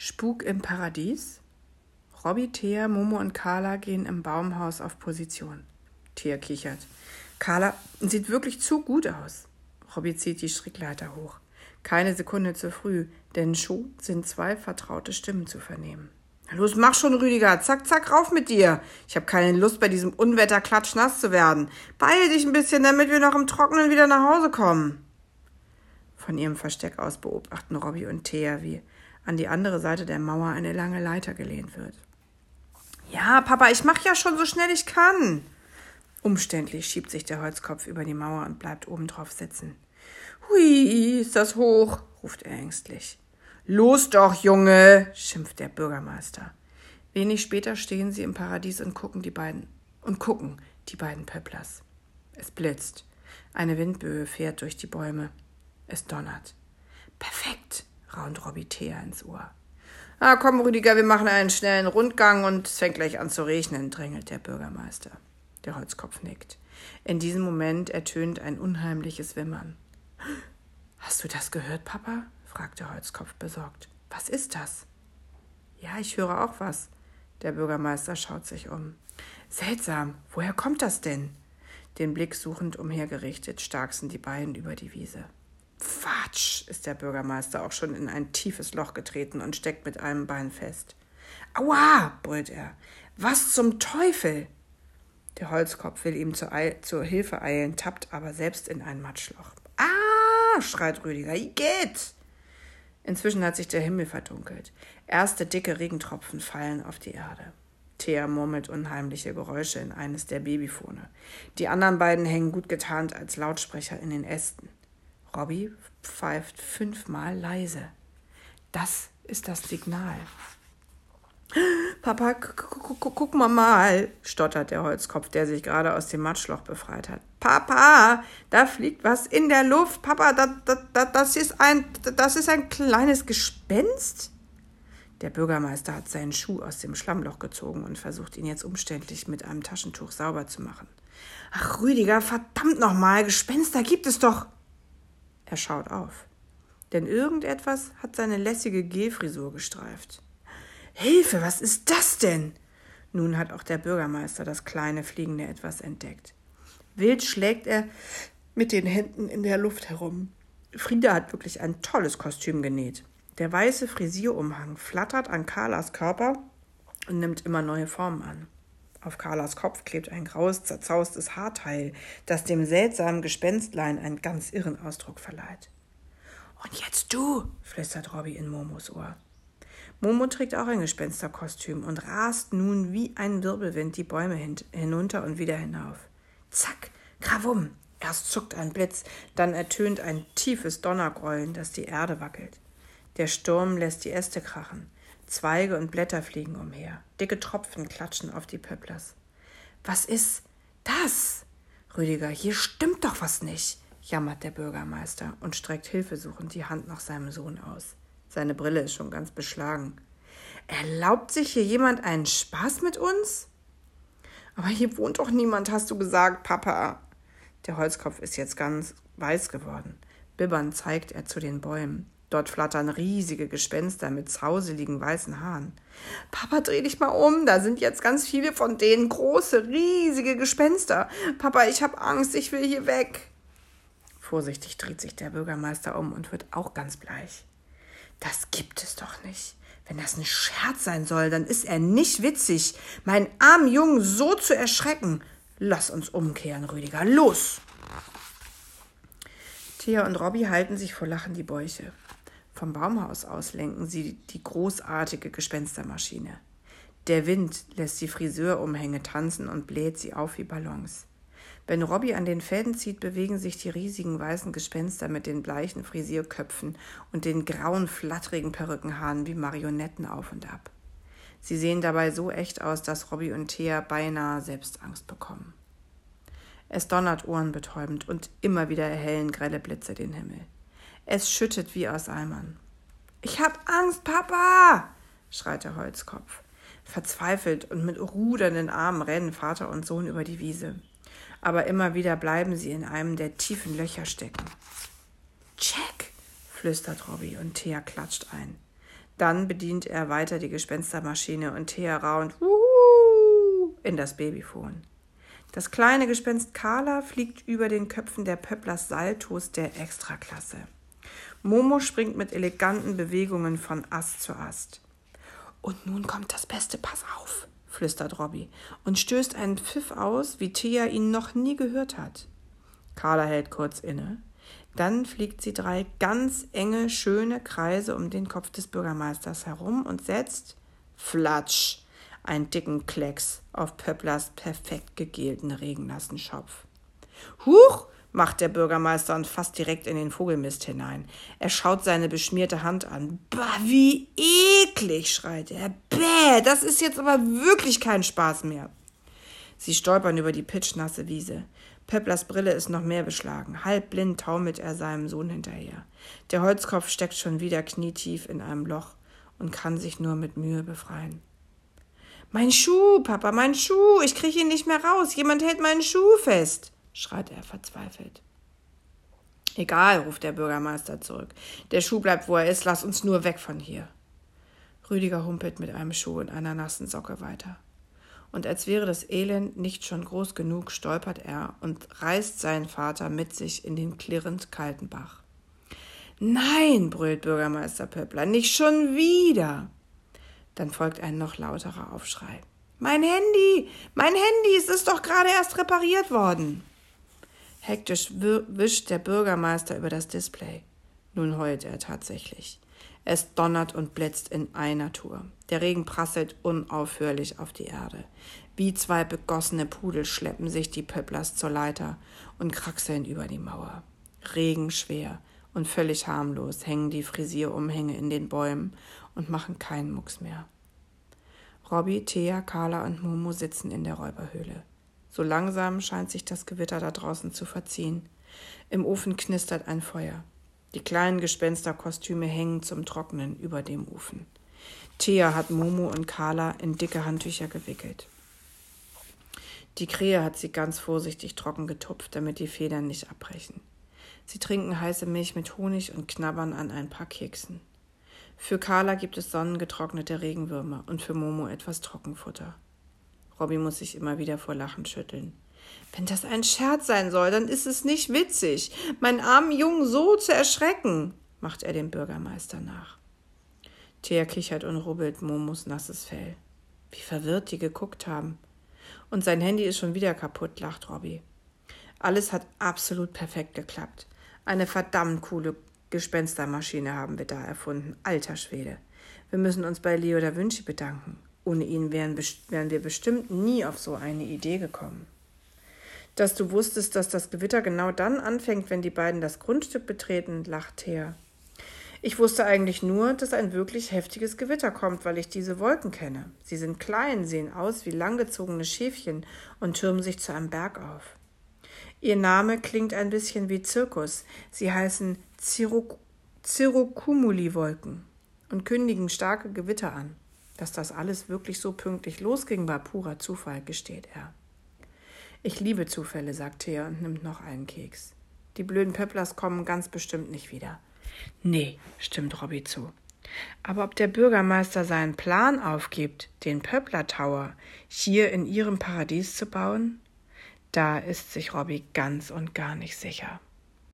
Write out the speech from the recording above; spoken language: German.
Spuk im Paradies? Robby, Thea, Momo und Carla gehen im Baumhaus auf Position. Thea kichert. Carla sieht wirklich zu gut aus. Robby zieht die Strickleiter hoch. Keine Sekunde zu früh, denn schon sind zwei vertraute Stimmen zu vernehmen. Los, mach schon, Rüdiger. Zack, zack, rauf mit dir. Ich habe keine Lust, bei diesem Unwetter klatschnass zu werden. Beeil dich ein bisschen, damit wir noch im Trockenen wieder nach Hause kommen. Von ihrem Versteck aus beobachten Robby und Thea, wie an die andere Seite der Mauer eine lange Leiter gelehnt wird. Ja, Papa, ich mach ja schon so schnell ich kann. Umständlich schiebt sich der Holzkopf über die Mauer und bleibt obendrauf sitzen. Hui, ist das hoch, ruft er ängstlich. Los doch, Junge, schimpft der Bürgermeister. Wenig später stehen sie im Paradies und gucken die beiden und gucken die beiden Pöpplers. Es blitzt. Eine Windböe fährt durch die Bäume. Es donnert. Perfekt, raunt Robby Thea ins Ohr. Ah, komm, Rüdiger, wir machen einen schnellen Rundgang und es fängt gleich an zu regnen, drängelt der Bürgermeister. Der Holzkopf nickt. In diesem Moment ertönt ein unheimliches Wimmern. Hast du das gehört, Papa? fragte Holzkopf besorgt. Was ist das? Ja, ich höre auch was. Der Bürgermeister schaut sich um. Seltsam, woher kommt das denn? Den Blick suchend umhergerichtet, starksen die beiden über die Wiese. Ist der Bürgermeister auch schon in ein tiefes Loch getreten und steckt mit einem Bein fest. Aua, brüllt er. Was zum Teufel? Der Holzkopf will ihm zur, Eil zur Hilfe eilen, tappt aber selbst in ein Matschloch. Ah, schreit Rüdiger, geht! Inzwischen hat sich der Himmel verdunkelt. Erste dicke Regentropfen fallen auf die Erde. Thea murmelt unheimliche Geräusche in eines der Babyfone. Die anderen beiden hängen gut getarnt als Lautsprecher in den Ästen. Robby pfeift fünfmal leise. Das ist das Signal. Papa, guck mal mal, stottert der Holzkopf, der sich gerade aus dem Matschloch befreit hat. Papa, da fliegt was in der Luft. Papa, da, da, das, ist ein, das ist ein kleines Gespenst. Der Bürgermeister hat seinen Schuh aus dem Schlammloch gezogen und versucht ihn jetzt umständlich mit einem Taschentuch sauber zu machen. Ach, Rüdiger, verdammt nochmal, Gespenster gibt es doch. Er schaut auf. Denn irgendetwas hat seine lässige Gehfrisur gestreift. Hilfe, was ist das denn? Nun hat auch der Bürgermeister das kleine fliegende etwas entdeckt. Wild schlägt er mit den Händen in der Luft herum. Frieda hat wirklich ein tolles Kostüm genäht. Der weiße Frisierumhang flattert an Carlas Körper und nimmt immer neue Formen an. Auf Carlas Kopf klebt ein graues, zerzaustes Haarteil, das dem seltsamen Gespenstlein einen ganz irren Ausdruck verleiht. Und jetzt du, flüstert Robby in Momos Ohr. Momo trägt auch ein Gespensterkostüm und rast nun wie ein Wirbelwind die Bäume hin hinunter und wieder hinauf. Zack, krawum! Erst zuckt ein Blitz, dann ertönt ein tiefes Donnergrollen, das die Erde wackelt. Der Sturm lässt die Äste krachen. Zweige und Blätter fliegen umher. Dicke Tropfen klatschen auf die Pöpplers. Was ist das? Rüdiger, hier stimmt doch was nicht, jammert der Bürgermeister und streckt hilfesuchend die Hand nach seinem Sohn aus. Seine Brille ist schon ganz beschlagen. Erlaubt sich hier jemand einen Spaß mit uns? Aber hier wohnt doch niemand, hast du gesagt, Papa. Der Holzkopf ist jetzt ganz weiß geworden. Bibbern zeigt er zu den Bäumen. Dort flattern riesige Gespenster mit zauseligen weißen Haaren. Papa, dreh dich mal um, da sind jetzt ganz viele von denen große, riesige Gespenster. Papa, ich hab Angst, ich will hier weg. Vorsichtig dreht sich der Bürgermeister um und wird auch ganz bleich. Das gibt es doch nicht. Wenn das ein Scherz sein soll, dann ist er nicht witzig, meinen armen Jungen so zu erschrecken. Lass uns umkehren, Rüdiger. Los! Thea und Robby halten sich vor Lachen die Bäuche. Vom Baumhaus aus lenken sie die großartige Gespenstermaschine. Der Wind lässt die Friseurumhänge tanzen und bläht sie auf wie Ballons. Wenn Robby an den Fäden zieht, bewegen sich die riesigen weißen Gespenster mit den bleichen Frisierköpfen und den grauen, flatterigen Perückenhaaren wie Marionetten auf und ab. Sie sehen dabei so echt aus, dass Robby und Thea beinahe selbst Angst bekommen. Es donnert ohrenbetäubend und immer wieder erhellen grelle Blitze den Himmel. Es schüttet wie aus Eimern. Ich hab Angst, Papa! schreit der Holzkopf. Verzweifelt und mit rudernden Armen rennen Vater und Sohn über die Wiese aber immer wieder bleiben sie in einem der tiefen Löcher stecken. Check, flüstert Robby und Thea klatscht ein. Dann bedient er weiter die Gespenstermaschine und Thea raunt in das Babyfon. Das kleine Gespenst Carla fliegt über den Köpfen der Pöpplers Saltos der Extraklasse. Momo springt mit eleganten Bewegungen von Ast zu Ast. Und nun kommt das Beste, pass auf, flüstert Robby und stößt einen Pfiff aus, wie Thea ihn noch nie gehört hat. Carla hält kurz inne. Dann fliegt sie drei ganz enge, schöne Kreise um den Kopf des Bürgermeisters herum und setzt Flatsch einen dicken Klecks auf Pöpplers perfekt gegelten, regennassen Schopf. Huch! Macht der Bürgermeister und fasst direkt in den Vogelmist hinein. Er schaut seine beschmierte Hand an. Bah, wie eklig, schreit er. Bäh, das ist jetzt aber wirklich kein Spaß mehr. Sie stolpern über die pitschnasse Wiese. Pöpplers Brille ist noch mehr beschlagen. Halbblind taumelt er seinem Sohn hinterher. Der Holzkopf steckt schon wieder knietief in einem Loch und kann sich nur mit Mühe befreien. Mein Schuh, Papa, mein Schuh, ich kriege ihn nicht mehr raus. Jemand hält meinen Schuh fest, schreit er verzweifelt. Egal, ruft der Bürgermeister zurück. Der Schuh bleibt, wo er ist, lass uns nur weg von hier. Rüdiger humpelt mit einem Schuh und einer nassen Socke weiter. Und als wäre das Elend nicht schon groß genug, stolpert er und reißt seinen Vater mit sich in den klirrend kalten Bach. Nein, brüllt Bürgermeister Pöppler, nicht schon wieder. Dann folgt ein noch lauterer Aufschrei. Mein Handy! Mein Handy! Es ist doch gerade erst repariert worden! Hektisch wischt der Bürgermeister über das Display. Nun heult er tatsächlich. Es donnert und blitzt in einer Tour. Der Regen prasselt unaufhörlich auf die Erde. Wie zwei begossene Pudel schleppen sich die Pöpplers zur Leiter und kraxeln über die Mauer. Regenschwer und völlig harmlos hängen die Frisierumhänge in den Bäumen und machen keinen Mucks mehr. Robby, Thea, Carla und Momo sitzen in der Räuberhöhle. So langsam scheint sich das Gewitter da draußen zu verziehen. Im Ofen knistert ein Feuer. Die kleinen Gespensterkostüme hängen zum Trocknen über dem Ofen. Thea hat Momo und Carla in dicke Handtücher gewickelt. Die Krähe hat sie ganz vorsichtig trocken getupft, damit die Federn nicht abbrechen. Sie trinken heiße Milch mit Honig und knabbern an ein paar Keksen. Für Carla gibt es sonnengetrocknete Regenwürmer und für Momo etwas Trockenfutter. Robby muss sich immer wieder vor Lachen schütteln. Wenn das ein Scherz sein soll, dann ist es nicht witzig, meinen armen Jungen so zu erschrecken, macht er dem Bürgermeister nach. Thea kichert und rubbelt Momos nasses Fell. Wie verwirrt die geguckt haben. Und sein Handy ist schon wieder kaputt, lacht Robby. Alles hat absolut perfekt geklappt. Eine verdammt coole Gespenstermaschine haben wir da erfunden. Alter Schwede. Wir müssen uns bei Leo da Vinci bedanken. Ohne ihn wären, wären wir bestimmt nie auf so eine Idee gekommen. Dass du wusstest, dass das Gewitter genau dann anfängt, wenn die beiden das Grundstück betreten, lacht Thea. Ich wusste eigentlich nur, dass ein wirklich heftiges Gewitter kommt, weil ich diese Wolken kenne. Sie sind klein, sehen aus wie langgezogene Schäfchen und türmen sich zu einem Berg auf. Ihr Name klingt ein bisschen wie Zirkus. Sie heißen Cirrocumuli-Wolken und kündigen starke Gewitter an. Dass das alles wirklich so pünktlich losging, war purer Zufall, gesteht er. Ich liebe Zufälle, sagt Thea und nimmt noch einen Keks. Die blöden Pöpplers kommen ganz bestimmt nicht wieder. Nee, stimmt Robby zu. Aber ob der Bürgermeister seinen Plan aufgibt, den Pöppler Tower hier in ihrem Paradies zu bauen, da ist sich Robby ganz und gar nicht sicher.